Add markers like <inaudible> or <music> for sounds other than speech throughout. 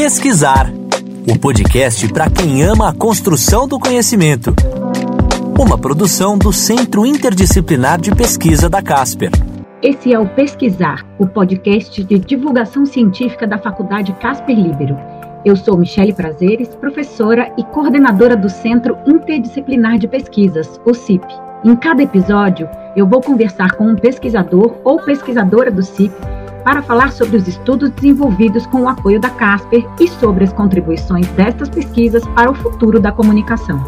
Pesquisar o podcast para quem ama a construção do conhecimento. Uma produção do Centro Interdisciplinar de Pesquisa da Casper. Esse é o Pesquisar, o podcast de divulgação científica da Faculdade Casper Libero. Eu sou Michele Prazeres, professora e coordenadora do Centro Interdisciplinar de Pesquisas, o CIP. Em cada episódio, eu vou conversar com um pesquisador ou pesquisadora do CIP para falar sobre os estudos desenvolvidos com o apoio da Casper e sobre as contribuições destas pesquisas para o futuro da comunicação.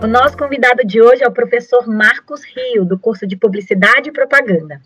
O nosso convidado de hoje é o professor Marcos Rio, do curso de Publicidade e Propaganda.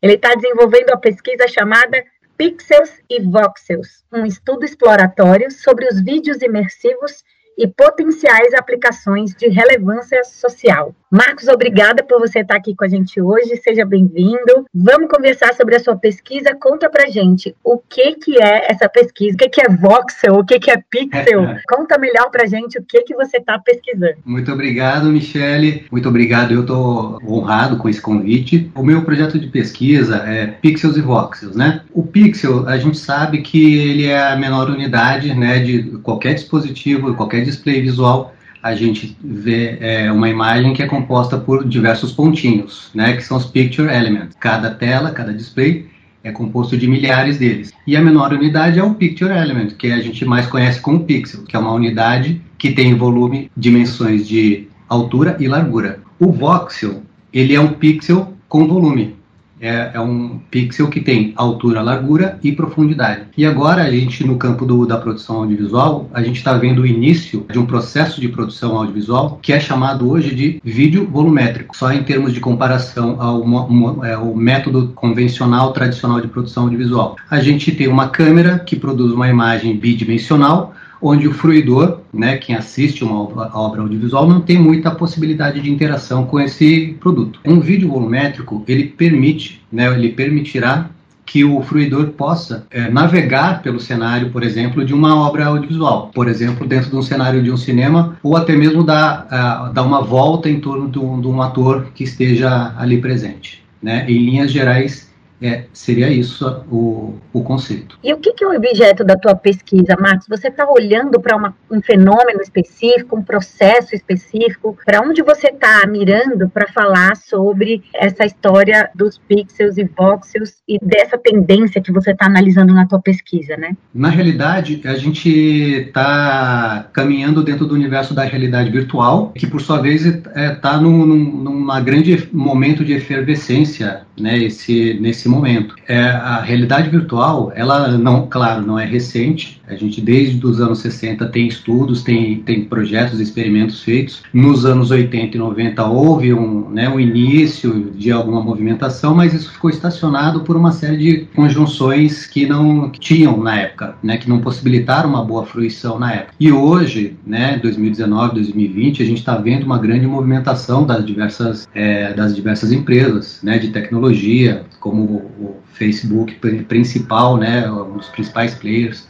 Ele está desenvolvendo a pesquisa chamada Pixels e Voxels, um estudo exploratório sobre os vídeos imersivos e potenciais aplicações de relevância social. Marcos, obrigada por você estar aqui com a gente hoje. Seja bem-vindo. Vamos conversar sobre a sua pesquisa. Conta pra gente o que que é essa pesquisa, o que que é voxel, o que que é pixel. <laughs> Conta melhor pra gente o que que você está pesquisando. Muito obrigado, Michele. Muito obrigado. Eu estou honrado com esse convite. O meu projeto de pesquisa é pixels e voxels, né? O pixel, a gente sabe que ele é a menor unidade, né, de qualquer dispositivo, qualquer display visual a gente vê é, uma imagem que é composta por diversos pontinhos, né, que são os picture elements. Cada tela, cada display é composto de milhares deles. E a menor unidade é o picture element, que a gente mais conhece como pixel, que é uma unidade que tem volume, dimensões de altura e largura. O voxel, ele é um pixel com volume é, é, um pixel que tem altura, largura e profundidade. E agora a gente, no campo do, da produção audiovisual, a gente está vendo o início de um processo de produção audiovisual que é chamado hoje de vídeo volumétrico. Só em termos de comparação ao, é, método convencional, tradicional de produção audiovisual. A gente tem uma câmera que produz uma imagem bidimensional, onde o fruidor, né, quem assiste uma obra, audiovisual, não tem muita possibilidade de interação com esse produto. Um vídeo volumétrico, ele permite, né, ele permitirá que o fruidor possa é, navegar pelo cenário, por exemplo, de uma obra audiovisual, por exemplo, dentro de um cenário de um cinema, ou até mesmo dar, uh, dar uma volta em torno de um, de um ator que esteja ali presente. Né? Em linhas gerais, é, seria isso o, o conceito. E o que, que é o objeto da tua pesquisa, Marcos? Você está olhando para um fenômeno específico, um processo específico? Para onde você está mirando para falar sobre essa história dos pixels e voxels e dessa tendência que você está analisando na tua pesquisa, né? Na realidade, a gente está caminhando dentro do universo da realidade virtual, que por sua vez está é, tá num, num, numa grande momento de efervescência, né? Esse nesse momento. É, a realidade virtual, ela não, claro, não é recente. A gente desde os anos 60 tem estudos, tem, tem projetos, experimentos feitos. Nos anos 80 e 90 houve um, né, um início de alguma movimentação, mas isso ficou estacionado por uma série de conjunções que não tinham na época, né, que não possibilitaram uma boa fruição na época. E hoje, né, 2019, 2020, a gente está vendo uma grande movimentação das diversas, é, das diversas empresas né, de tecnologia, como o Facebook principal, né, um dos principais players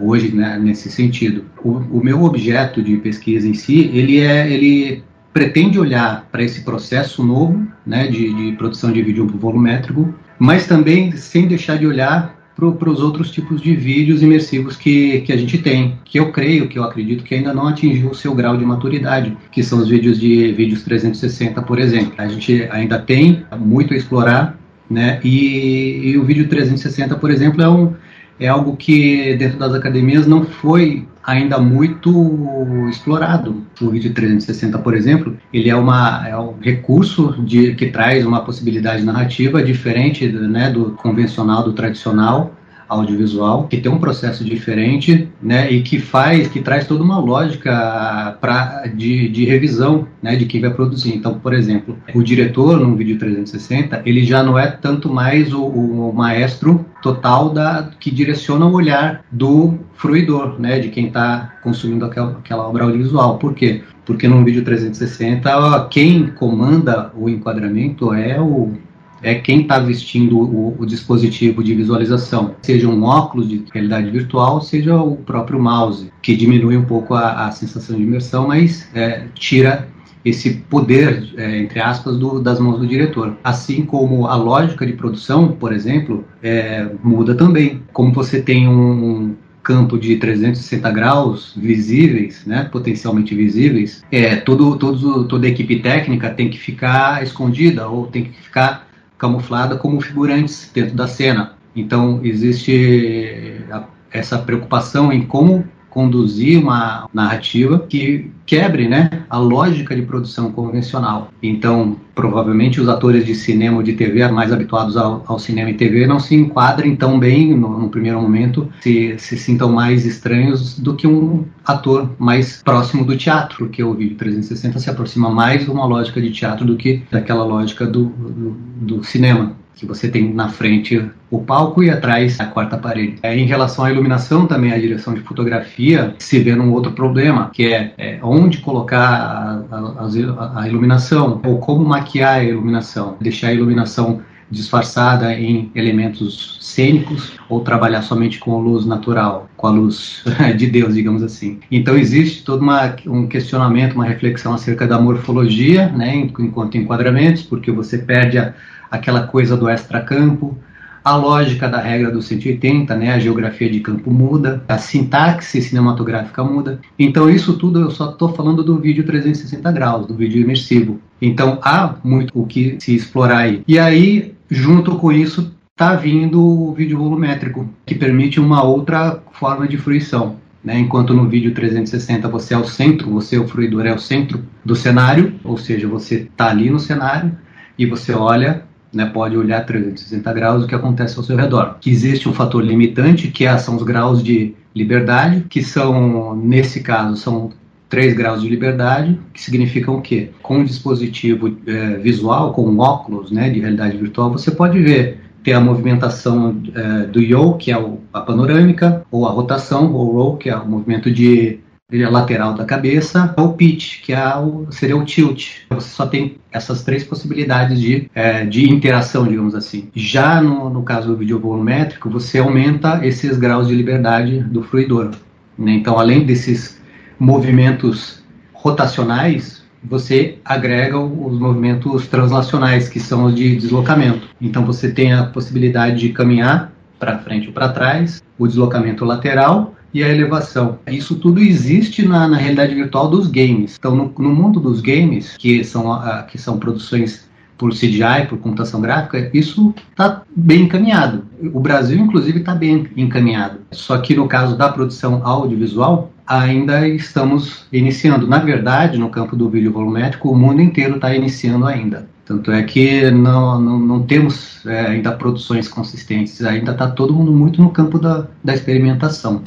hoje né, nesse sentido. O, o, meu objeto de pesquisa em si, ele é, ele pretende olhar para esse processo novo, né, de, de produção de vídeo volumétrico, mas também sem deixar de olhar para os outros tipos de vídeos imersivos que, que a gente tem, que eu creio, que eu acredito que ainda não atingiu o seu grau de maturidade, que são os vídeos de vídeos 360, por exemplo. A gente ainda tem muito a explorar, né? E, e, o vídeo 360, por exemplo, é, um, é algo que dentro das academias não foi ainda muito explorado. O vídeo 360, por exemplo, ele é, uma, é um recurso de, que traz uma possibilidade narrativa diferente né, do convencional, do tradicional, audiovisual, que tem um processo diferente, né, e que faz, que traz toda uma lógica pra, de, de revisão, né, de quem vai produzir. Então, por exemplo, o diretor num vídeo 360, ele já não é tanto mais o, o maestro total da que direciona o olhar do fruidor, né, de quem está consumindo aquela, aquela obra audiovisual. Por quê? Porque num vídeo 360, quem comanda o enquadramento é o é quem está vestindo o, o, dispositivo de visualização, seja um óculos de realidade virtual, seja o próprio mouse, que diminui um pouco a, a sensação de imersão, mas é, tira esse poder, é, entre aspas, do, das mãos do diretor. Assim como a lógica de produção, por exemplo, é, muda também. Como você tem um, campo de 360 graus visíveis, né, potencialmente visíveis, é, todo, todo, toda a equipe técnica tem que ficar escondida ou tem que ficar camuflada como figurantes dentro da cena. Então existe essa preocupação em como conduzir uma narrativa que quebre né, a lógica de produção convencional. Então, provavelmente os atores de cinema ou de TV mais habituados ao, ao cinema e TV não se enquadrem tão bem no, no, primeiro momento, se, se sintam mais estranhos do que um ator mais próximo do teatro, porque o vídeo 360 se aproxima mais de uma lógica de teatro do que daquela lógica do, do, do cinema que você tem na frente o palco e atrás a quarta parede. É, em relação à iluminação, também a direção de fotografia se vê num outro problema, que é, é onde colocar a, a, a, iluminação ou como maquiar a iluminação, deixar a iluminação disfarçada em elementos cênicos ou trabalhar somente com a luz natural, com a luz <laughs> de Deus, digamos assim. Então existe todo uma, um questionamento, uma reflexão acerca da morfologia, né, enquanto enquadramentos, porque você perde a aquela coisa do extracampo, a lógica da regra do 180, né, a geografia de campo muda, a sintaxe cinematográfica muda. Então isso tudo eu só estou falando do vídeo 360 graus, do vídeo imersivo. Então há muito o que se explorar aí. E aí, junto com isso, está vindo o vídeo volumétrico, que permite uma outra forma de fruição. Né? Enquanto no vídeo 360 você é o centro, você, o fruidor, é o centro do cenário, ou seja, você está ali no cenário e você olha né, pode olhar 360 graus o que acontece ao seu redor. Que existe um fator limitante, que é, são os graus de liberdade, que são, nesse caso, são 3 graus de liberdade, que significam o quê? Com um dispositivo é, visual, com um óculos né, de realidade virtual, você pode ver ter a movimentação é, do yaw, que é a panorâmica, ou a rotação, ou roll, que é o movimento de lateral da cabeça, o pitch, que é o, seria o tilt. Você só tem essas três possibilidades de, é, de interação, digamos assim. Já no, no caso do vídeo volumétrico, você aumenta esses graus de liberdade do fruidor. Né? Então, além desses movimentos rotacionais, você agrega os movimentos translacionais, que são os de deslocamento. Então, você tem a possibilidade de caminhar para frente ou para trás, o deslocamento lateral e a elevação. Isso tudo existe na, na realidade virtual dos games. Então, no, no mundo dos games, que são, uh, que são produções por CGI, por computação gráfica, isso está bem encaminhado. O Brasil, inclusive, está bem encaminhado. Só que no caso da produção audiovisual, ainda estamos iniciando. Na verdade, no campo do vídeo volumétrico, o mundo inteiro está iniciando ainda. Tanto é que não, não, não temos é, ainda produções consistentes, ainda está todo mundo muito no campo da, da experimentação.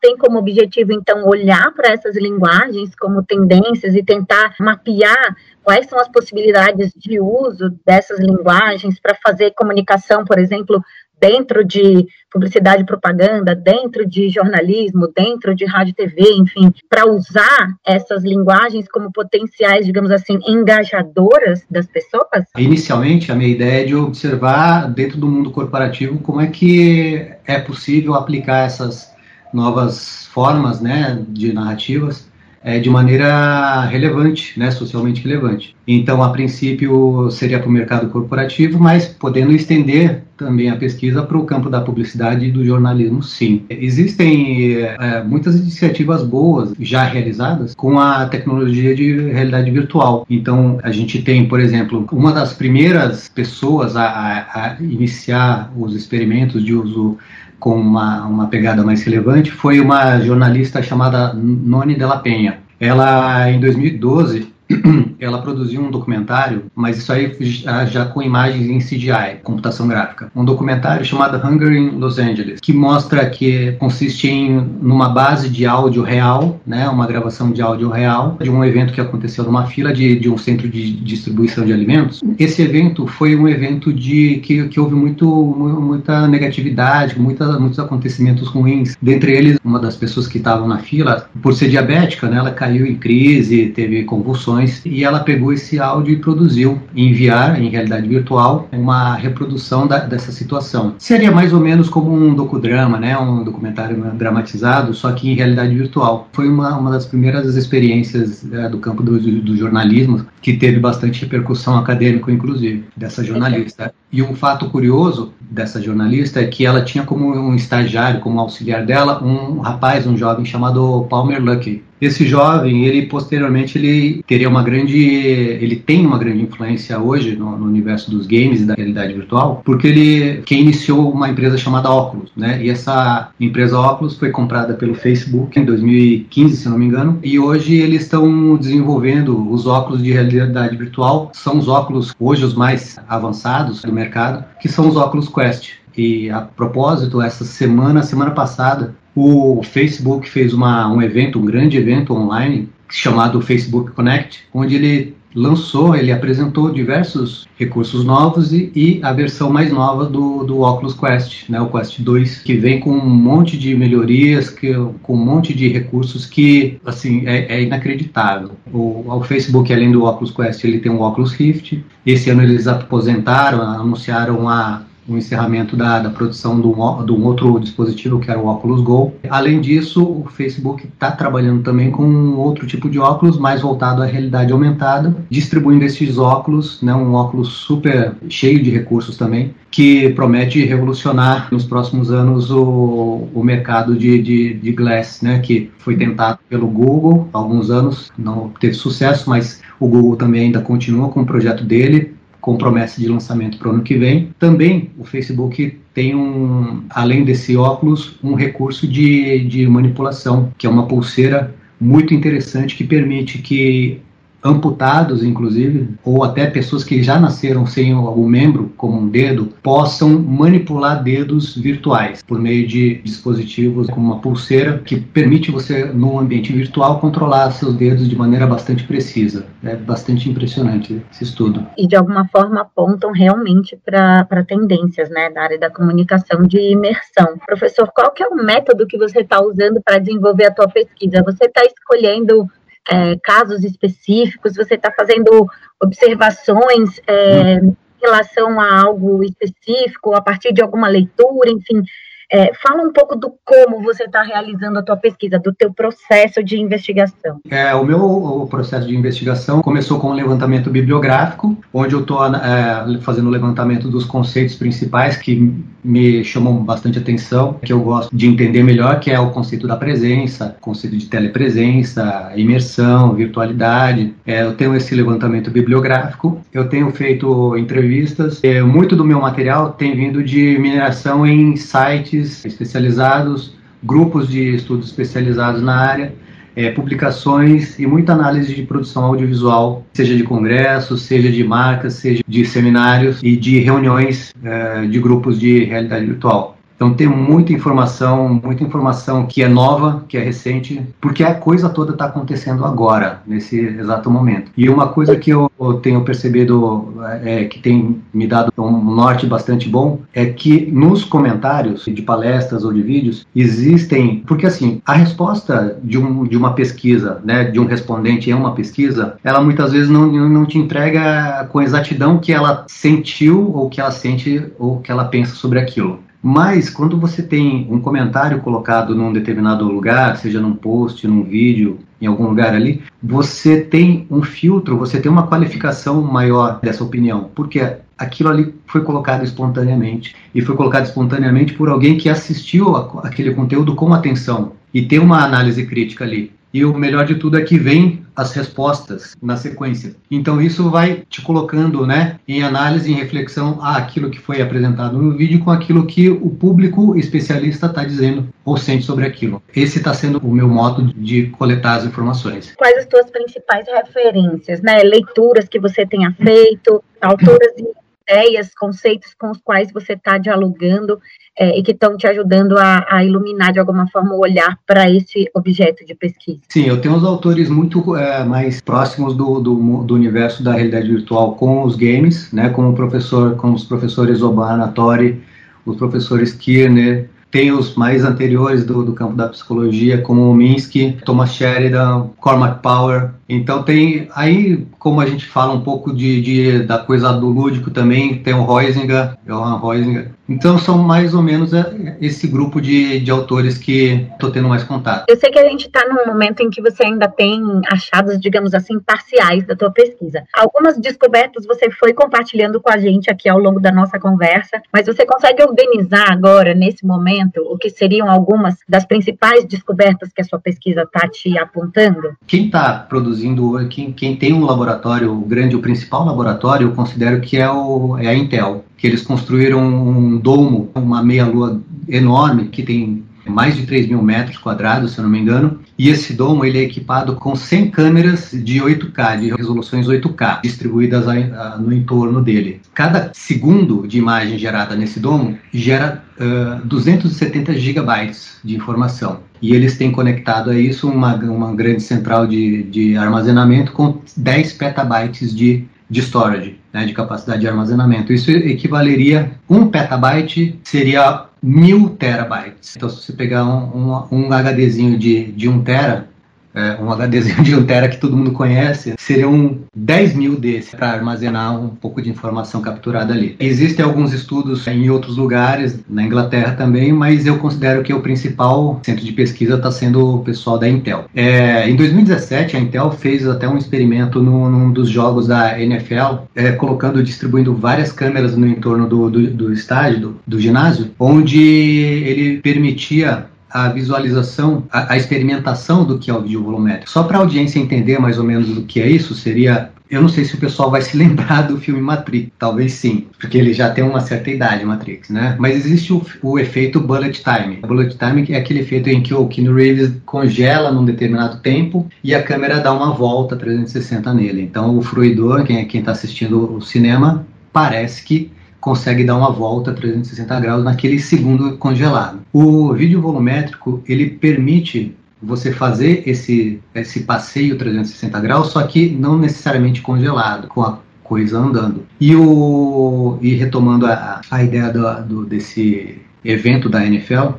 Tem como objetivo, então, olhar para essas linguagens como tendências e tentar mapear quais são as possibilidades de uso dessas linguagens para fazer comunicação, por exemplo, dentro de publicidade e propaganda, dentro de jornalismo, dentro de rádio TV, enfim, para usar essas linguagens como potenciais, digamos assim, engajadoras das pessoas? Inicialmente, a minha ideia é de observar dentro do mundo corporativo como é que é possível aplicar essas novas formas, né, de narrativas é, de maneira relevante, né, socialmente relevante. Então, a princípio, seria para o mercado corporativo, mas podendo estender também a pesquisa para o campo da publicidade e do jornalismo, sim. Existem é, muitas iniciativas boas já realizadas com a tecnologia de realidade virtual. Então, a gente tem, por exemplo, uma das primeiras pessoas a, a, a iniciar os experimentos de uso com uma, uma pegada mais relevante foi uma jornalista chamada Noni Della Penha. Ela, em 2012, <clears throat> ela produziu um documentário, mas isso aí já, com imagens em CGI, computação gráfica. Um documentário chamado Hunger in Los Angeles, que mostra que consiste em numa base de áudio real, né, uma gravação de áudio real de um evento que aconteceu numa fila de, de um centro de distribuição de alimentos. Esse evento foi um evento de que, que houve muito muita negatividade, muita, muitos acontecimentos ruins. Dentre eles, uma das pessoas que estavam na fila, por ser diabética, né, ela caiu em crise, teve convulsões e ela pegou esse áudio e produziu em VR, em realidade virtual, uma reprodução da, dessa situação. Seria mais ou menos como um docudrama, né, um documentário dramatizado, só que em realidade virtual. Foi uma, uma das primeiras experiências é, do campo do, do jornalismo que teve bastante repercussão acadêmica, inclusive, dessa jornalista. E um fato curioso dessa jornalista é que ela tinha como um estagiário, como auxiliar dela, um rapaz, um jovem chamado Palmer Luckey. Esse jovem, ele posteriormente ele teria uma grande, ele tem uma grande influência hoje no, no, universo dos games e da realidade virtual, porque ele quem iniciou uma empresa chamada Oculus, né? E essa empresa Oculus foi comprada pelo Facebook em 2015, se não me engano, e hoje eles estão desenvolvendo os óculos de realidade virtual, são os óculos hoje os mais avançados do mercado, que são os óculos Quest. E a propósito, essa semana, semana passada, o Facebook fez uma, um evento, um grande evento online chamado Facebook Connect, onde ele lançou, ele apresentou diversos recursos novos e, e, a versão mais nova do, do Oculus Quest, né, o Quest 2, que vem com um monte de melhorias, que, com um monte de recursos que, assim, é, é inacreditável. O, o, Facebook, além do Oculus Quest, ele tem o Oculus Rift. Esse ano eles aposentaram, anunciaram a o encerramento da, da produção de um, de um, outro dispositivo que era o Oculus Go. Além disso, o Facebook está trabalhando também com um outro tipo de óculos mais voltado à realidade aumentada, distribuindo esses óculos, né, um óculos super cheio de recursos também, que promete revolucionar nos próximos anos o, o mercado de, de, de glass, né, que foi tentado pelo Google há alguns anos, não teve sucesso, mas o Google também ainda continua com o projeto dele, com promessa de lançamento para o ano que vem. Também o Facebook tem um, além desse óculos, um recurso de, de manipulação, que é uma pulseira muito interessante que permite que amputados, inclusive, ou até pessoas que já nasceram sem algum membro, como um dedo, possam manipular dedos virtuais por meio de dispositivos como uma pulseira que permite você, num ambiente virtual, controlar seus dedos de maneira bastante precisa. É bastante impressionante esse estudo. E de alguma forma apontam realmente para tendências né, da área da comunicação de imersão. Professor, qual que é o método que você está usando para desenvolver a tua pesquisa? Você está escolhendo é, casos específicos, você está fazendo observações é, em relação a algo específico, a partir de alguma leitura, enfim, é, fala um pouco do como você está realizando a tua pesquisa, do teu processo de investigação. É, o meu o processo de investigação começou com um levantamento bibliográfico, onde eu estou é, fazendo o levantamento dos conceitos principais que me chamam bastante atenção, que eu gosto de entender melhor, que é o conceito da presença, conceito de telepresença, imersão, virtualidade. É, eu tenho esse levantamento bibliográfico, eu tenho feito entrevistas, é, muito do meu material tem vindo de mineração em sites sites especializados, grupos de estudos especializados na área, é, publicações e muita análise de produção audiovisual, seja de congressos, seja de marcas, seja de seminários e de reuniões é, de grupos de realidade virtual. Então tem muita informação, muita informação que é nova, que é recente, porque a coisa toda está acontecendo agora, nesse exato momento. E uma coisa que eu tenho percebido, é, que tem me dado um norte bastante bom, é que nos comentários de palestras ou de vídeos existem, porque assim, a resposta de, um, de uma pesquisa, né, de um respondente em uma pesquisa, ela muitas vezes não, não te entrega com exatidão que ela sentiu ou que ela sente ou que ela pensa sobre aquilo. Mas quando você tem um comentário colocado num determinado lugar, seja num post, num vídeo, em algum lugar ali, você tem um filtro, você tem uma qualificação maior dessa opinião, porque aquilo ali foi colocado espontaneamente. E foi colocado espontaneamente por alguém que assistiu aquele conteúdo com atenção. E tem uma análise crítica ali. E o melhor de tudo é que vem as respostas na sequência. Então isso vai te colocando, né, em análise, em reflexão, aquilo que foi apresentado no vídeo com aquilo que o público especialista está dizendo ou sente sobre aquilo. Esse está sendo o meu modo de coletar as informações. Quais as tuas principais referências, né, leituras que você tenha feito, autoras e ideias, conceitos com os quais você está dialogando é, e que estão te ajudando a, a, iluminar de alguma forma o olhar para esse objeto de pesquisa? Sim, eu tenho uns autores muito é, mais próximos do, do, do, universo da realidade virtual com os games, né, como o professor, como os professores Obana, Tori, os professores Kirner, tem os mais anteriores do, do campo da psicologia, como o Minsky, Thomas Sheridan, Cormac Power, Então tem aí, como a gente fala um pouco de, de da coisa do lúdico também, tem o Heisinger, Johann Heisinger, então são mais ou menos é, esse grupo de, de autores que estou tendo mais contato. Eu sei que a gente está num momento em que você ainda tem achados, digamos assim, parciais da tua pesquisa. Algumas descobertas você foi compartilhando com a gente aqui ao longo da nossa conversa, mas você consegue organizar agora, nesse momento, o que seriam algumas das principais descobertas que a sua pesquisa está te apontando? Quem está produzindo, quem, quem tem um laboratório grande, o principal laboratório, eu considero que é, o, é a Intel que eles construíram um domo, uma meia-lua enorme, que tem mais de 3 mil metros quadrados, se eu não me engano, e esse domo ele é equipado com 100 câmeras de 8K, de resoluções 8K, distribuídas no entorno dele. Cada segundo de imagem gerada nesse domo gera uh, 270 gigabytes de informação. E eles têm conectado a isso uma, uma grande central de, de armazenamento com 10 petabytes de de storage, né, de capacidade de armazenamento. Isso equivaleria, um petabyte seria mil terabytes. Então, se você pegar um, um, um HDzinho de, de 1 tera, é, um HDzinho de 1 tera que todo mundo conhece, seriam 10 mil desses para armazenar um pouco de informação capturada ali. Existem alguns estudos em outros lugares, na Inglaterra também, mas eu considero que o principal centro de pesquisa está sendo o pessoal da Intel. É, em 2017, a Intel fez até um experimento no, num dos jogos da NFL, é, colocando, distribuindo várias câmeras no entorno do, do, do estádio, do, do ginásio, onde ele permitia a visualização, a, a, experimentação do que é o vídeo volumétrico. Só para a audiência entender mais ou menos o que é isso, seria. Eu não sei se o pessoal vai <laughs> se lembrar do filme Matrix, talvez sim, porque ele já tem uma certa idade, Matrix, né? Mas existe o, o efeito bullet time. O bullet time é aquele efeito em que o Keanu Reeves congela num determinado tempo e a câmera dá uma volta 360 nele. Então o fruidor, quem é, está assistindo o cinema, parece que consegue dar uma volta 360 graus naquele segundo congelado. O vídeo volumétrico ele permite você fazer esse, esse passeio 360 graus, só que não necessariamente congelado, com a coisa andando. E, o, e retomando a, a ideia do, do, desse evento da NFL,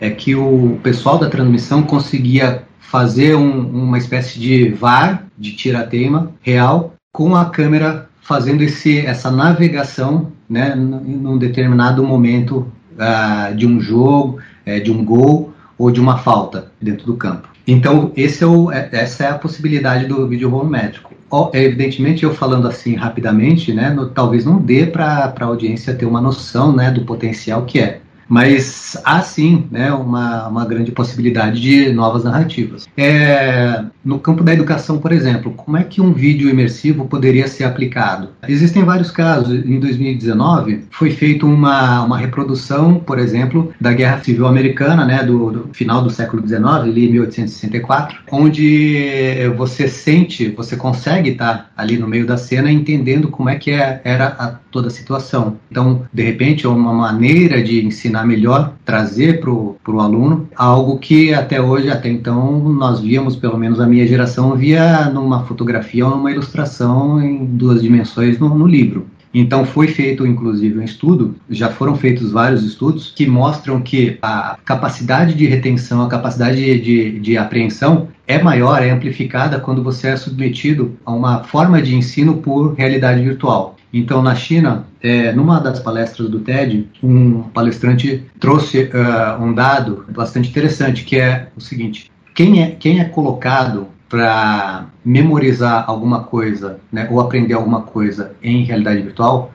é que o pessoal da transmissão conseguia fazer um, uma espécie de VAR, de tira-teima real, com a câmera fazendo esse, essa navegação né, num determinado momento uh, de um jogo, uh, de um gol ou de uma falta dentro do campo. Então, é o, é, essa é a possibilidade do vídeo volumétrico. Evidentemente, eu falando assim rapidamente, né, no, talvez não dê para a audiência ter uma noção né, do potencial que é. Mas há sim né, uma, uma grande possibilidade de novas narrativas. É, no campo da educação, por exemplo, como é que um vídeo imersivo poderia ser aplicado? Existem vários casos. Em 2019, foi feita uma, uma reprodução, por exemplo, da Guerra Civil Americana, né, do, do final do século XIX, ali 1864, onde você sente, você consegue estar ali no meio da cena entendendo como é que é, era a, toda a situação. Então, de repente, é uma maneira de ensinar melhor, trazer para o aluno algo que até hoje, até então, nós víamos, pelo menos a minha geração, via numa fotografia ou numa ilustração em duas dimensões no, no livro. Então foi feito, inclusive, um estudo, já foram feitos vários estudos, que mostram que a capacidade de retenção, a capacidade de, de, de apreensão é maior, é amplificada quando você é submetido a uma forma de ensino por realidade virtual. Então, na China, é, numa das palestras do TED, um palestrante trouxe uh, um dado bastante interessante, que é o seguinte: quem é, quem é colocado para memorizar alguma coisa, né, ou aprender alguma coisa em realidade virtual,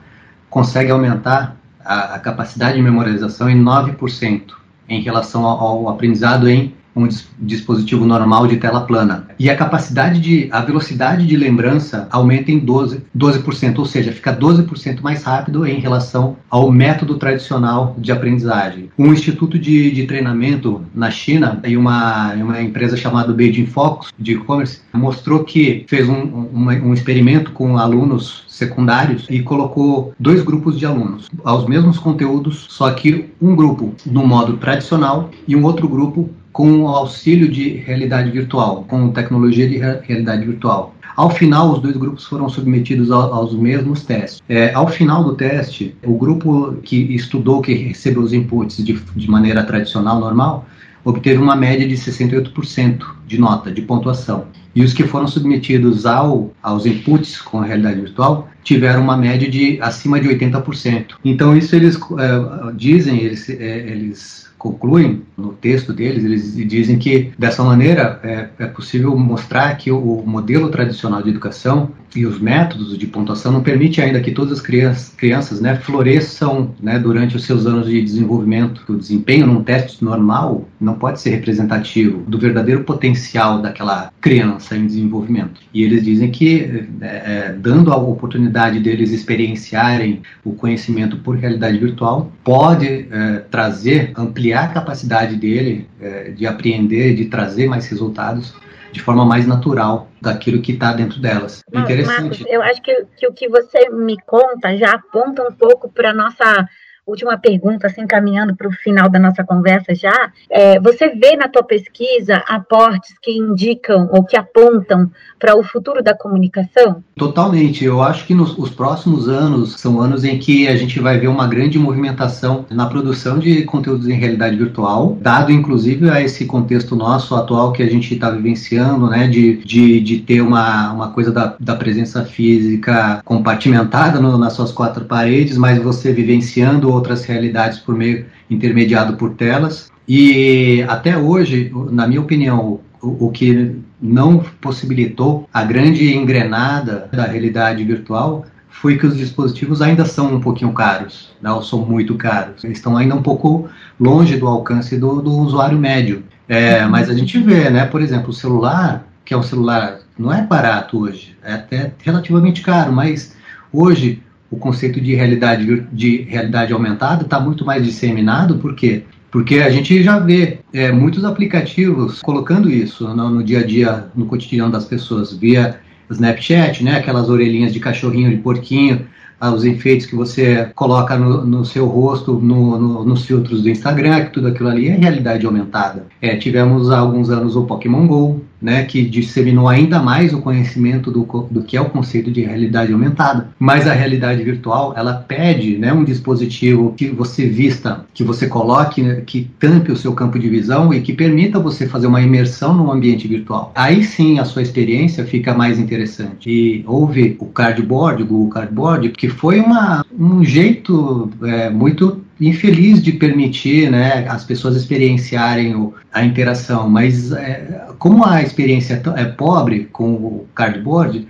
consegue aumentar a, a capacidade de memorização em 9% em relação ao, ao aprendizado em um dispositivo normal de tela plana. E a capacidade de, a velocidade de lembrança aumenta em 12%, 12% ou seja, fica 12% mais rápido em relação ao método tradicional de aprendizagem. Um instituto de, de treinamento na China e uma, uma empresa chamada Beijing Focus de e-commerce mostrou que fez um, um, um experimento com alunos secundários e colocou dois grupos de alunos aos mesmos conteúdos, só que um grupo no modo tradicional e um outro grupo com o auxílio de realidade virtual, com tecnologia de realidade virtual. Ao final, os dois grupos foram submetidos aos mesmos testes. É, ao final do teste, o grupo que estudou, que recebeu os inputs de, de maneira tradicional, normal, obteve uma média de 68% de nota, de pontuação. e os que foram submetidos ao, aos inputs com a realidade virtual tiveram uma média de acima de 80%. Então isso eles é, dizem, eles, é, eles concluem no texto deles, eles dizem que dessa maneira é, é possível mostrar que o, modelo tradicional de educação e os métodos de pontuação não permite ainda que todas as crianças, crianças né, floresçam né, durante os seus anos de desenvolvimento. O desempenho num teste normal não pode ser representativo do verdadeiro potencial daquela criança em desenvolvimento. E eles dizem que é, é, dando a oportunidade deles experienciarem o conhecimento por realidade virtual pode é, trazer ampliar ampliar a capacidade dele é, de apreender, de trazer mais resultados de forma mais natural daquilo que está dentro delas. Interessante. Marcos, eu acho que, que o que você me conta já aponta um pouco para a nossa última pergunta, assim, caminhando para o final da nossa conversa já, é, você vê na tua pesquisa aportes que indicam ou que apontam para o futuro da comunicação? Totalmente. Eu acho que nos os próximos anos são anos em que a gente vai ver uma grande movimentação na produção de conteúdos em realidade virtual, dado inclusive a esse contexto nosso atual que a gente está vivenciando, né, de, de, de ter uma, uma coisa da, da presença física compartimentada no, nas suas quatro paredes, mas você vivenciando outras realidades por meio intermediado por telas. E até hoje, na minha opinião, o, o que não possibilitou a grande engrenada da realidade virtual foi que os dispositivos ainda são um pouquinho caros, né, ou são muito caros. Eles estão ainda um pouco longe do alcance do, do usuário médio. É, mas a gente vê, né, por exemplo, o celular, que é um celular, não é barato hoje, é até relativamente caro, mas hoje o conceito de realidade, de realidade aumentada está muito mais disseminado, por quê? Porque a gente já vê é, muitos aplicativos colocando isso no, no, dia a dia, no cotidiano das pessoas, via Snapchat, né, aquelas orelhinhas de cachorrinho, de porquinho, os efeitos que você coloca no, no seu rosto, no, no, nos filtros do Instagram, que tudo aquilo ali é realidade aumentada. É, tivemos há alguns anos o Pokémon GO, né, que disseminou ainda mais o conhecimento do, do que é o conceito de realidade aumentada. Mas a realidade virtual, ela pede né, um dispositivo que você vista, que você coloque, né, que tampe o seu campo de visão e que permita você fazer uma imersão no ambiente virtual. Aí sim a sua experiência fica mais interessante. E houve o Cardboard, o Google Cardboard, que foi uma, um jeito é, muito infeliz de permitir né, as pessoas experienciarem o, a interação, mas é, como a experiência é, é pobre com o cardboard,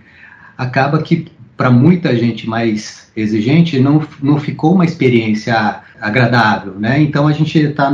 acaba que para muita gente mais exigente não, não ficou uma experiência agradável, né? Então a gente está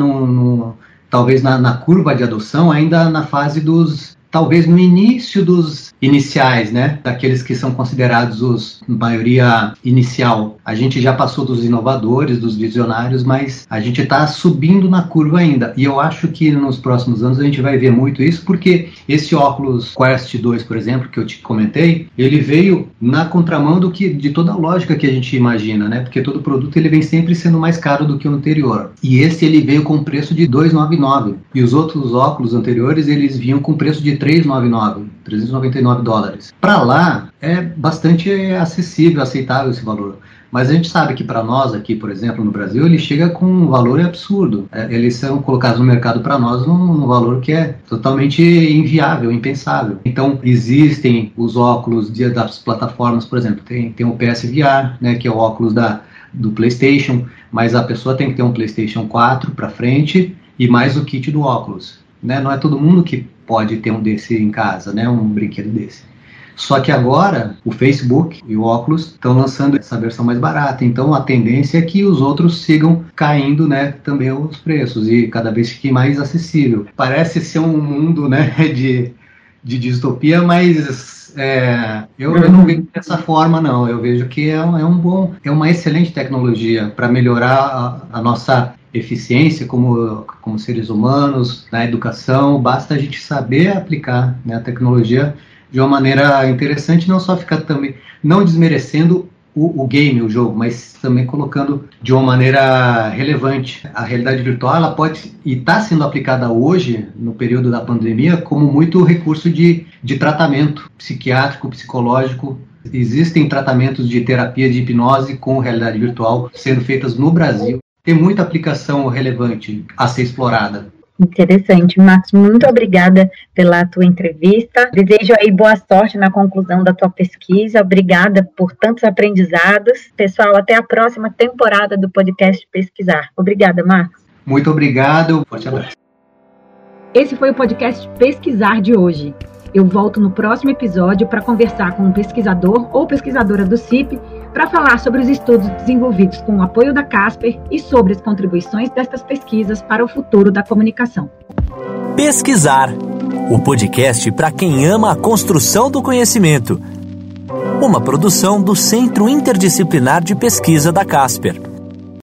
talvez na, na curva de adoção ainda na fase dos talvez no início dos iniciais, né, daqueles que são considerados os maioria inicial. A gente já passou dos inovadores, dos visionários, mas a gente está subindo na curva ainda. E eu acho que nos próximos anos a gente vai ver muito isso, porque esse óculos Quest 2, por exemplo, que eu te comentei, ele veio na contramão do que de toda a lógica que a gente imagina, né? Porque todo produto ele vem sempre sendo mais caro do que o anterior. E esse ele veio com preço de 299 e os outros óculos anteriores eles vinham com preço de 399, 399 dólares. Para lá é bastante acessível, aceitável esse valor. Mas a gente sabe que para nós aqui, por exemplo, no Brasil, ele chega com um valor absurdo. É, eles são colocados no mercado para nós num, num, valor que é totalmente inviável, impensável. Então, existem os óculos de, das plataformas, por exemplo, tem, tem o PSVR, né, que é o óculos da, do PlayStation, mas a pessoa tem que ter um PlayStation 4 para frente e mais o kit do óculos. Né? Não é todo mundo que pode ter um desse em casa, né? Um brinquedo desse. Só que agora o Facebook e o Oculus estão lançando essa versão mais barata. Então a tendência é que os outros sigam caindo, né, também os preços e cada vez fique mais acessível. Parece ser um mundo, né, <laughs> de, de distopia, mas é, eu, eu, não vejo dessa forma não. Eu vejo que é é um bom, é uma excelente tecnologia para melhorar a, a nossa eficiência como, como seres humanos, na educação, basta a gente saber aplicar né, a tecnologia de uma maneira interessante, não só ficar também, não desmerecendo o, o, game, o jogo, mas também colocando de uma maneira relevante. A realidade virtual ela pode e está sendo aplicada hoje, no período da pandemia, como muito recurso de, de tratamento psiquiátrico, psicológico. Existem tratamentos de terapia de hipnose com realidade virtual sendo feitas no Brasil tem muita aplicação relevante a ser explorada. Interessante. Marcos, muito obrigada pela tua entrevista. Desejo aí boa sorte na conclusão da tua pesquisa. Obrigada por tantos aprendizados. Pessoal, até a próxima temporada do podcast Pesquisar. Obrigada, Marcos. Muito obrigado. Forte abraço. Esse foi o podcast Pesquisar de hoje. Eu volto no próximo episódio para conversar com um pesquisador ou pesquisadora do CIP para falar sobre os estudos desenvolvidos com o apoio da Casper e sobre as contribuições destas pesquisas para o futuro da comunicação. Pesquisar o podcast para quem ama a construção do conhecimento. Uma produção do Centro Interdisciplinar de Pesquisa da Casper.